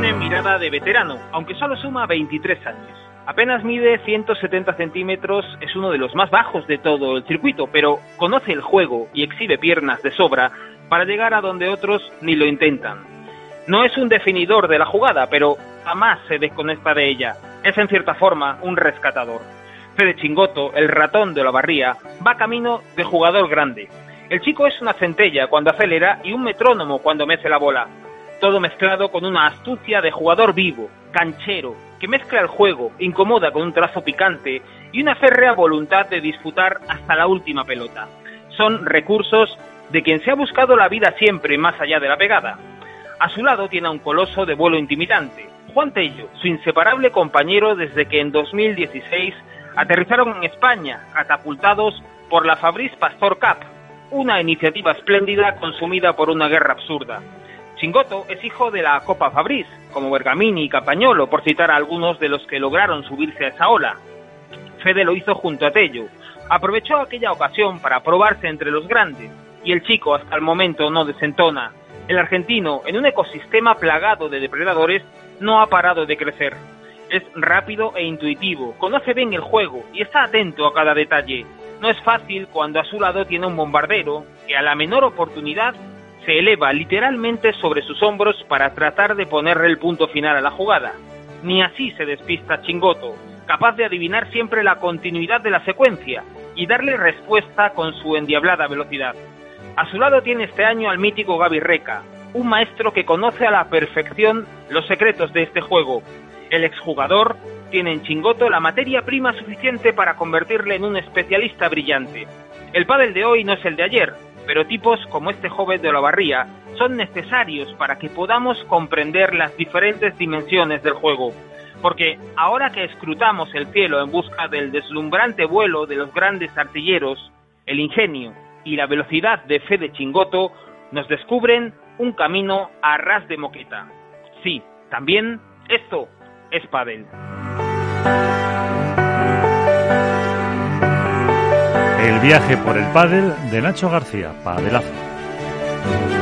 mirada de veterano, aunque solo suma 23 años. Apenas mide 170 centímetros, es uno de los más bajos de todo el circuito, pero conoce el juego y exhibe piernas de sobra para llegar a donde otros ni lo intentan. No es un definidor de la jugada, pero jamás se desconecta de ella. Es en cierta forma un rescatador. Fede Chingoto, el ratón de la barría, va camino de jugador grande. El chico es una centella cuando acelera y un metrónomo cuando mece la bola. Todo mezclado con una astucia de jugador vivo, canchero, que mezcla el juego, incomoda con un trazo picante y una férrea voluntad de disputar hasta la última pelota. Son recursos de quien se ha buscado la vida siempre más allá de la pegada. A su lado tiene a un coloso de vuelo intimidante, Juan Tello, su inseparable compañero desde que en 2016 aterrizaron en España, catapultados por la Fabrice Pastor Cup, una iniciativa espléndida consumida por una guerra absurda. Chingoto es hijo de la Copa Fabriz, como Bergamini y Capañolo, por citar a algunos de los que lograron subirse a esa ola. Fede lo hizo junto a Tello. Aprovechó aquella ocasión para probarse entre los grandes, y el chico hasta el momento no desentona. El argentino, en un ecosistema plagado de depredadores, no ha parado de crecer. Es rápido e intuitivo, conoce bien el juego y está atento a cada detalle. No es fácil cuando a su lado tiene un bombardero que a la menor oportunidad se eleva literalmente sobre sus hombros para tratar de ponerle el punto final a la jugada. Ni así se despista Chingoto, capaz de adivinar siempre la continuidad de la secuencia y darle respuesta con su endiablada velocidad. A su lado tiene este año al mítico Gaby Reca, un maestro que conoce a la perfección los secretos de este juego. El exjugador tiene en Chingoto la materia prima suficiente para convertirle en un especialista brillante. El pádel de hoy no es el de ayer, pero tipos como este joven de la barría son necesarios para que podamos comprender las diferentes dimensiones del juego. Porque ahora que escrutamos el cielo en busca del deslumbrante vuelo de los grandes artilleros, el ingenio y la velocidad de fe de Chingoto nos descubren un camino a ras de moqueta. Sí, también esto es pádel. Viaje por el pádel de Nacho García, Padelazo.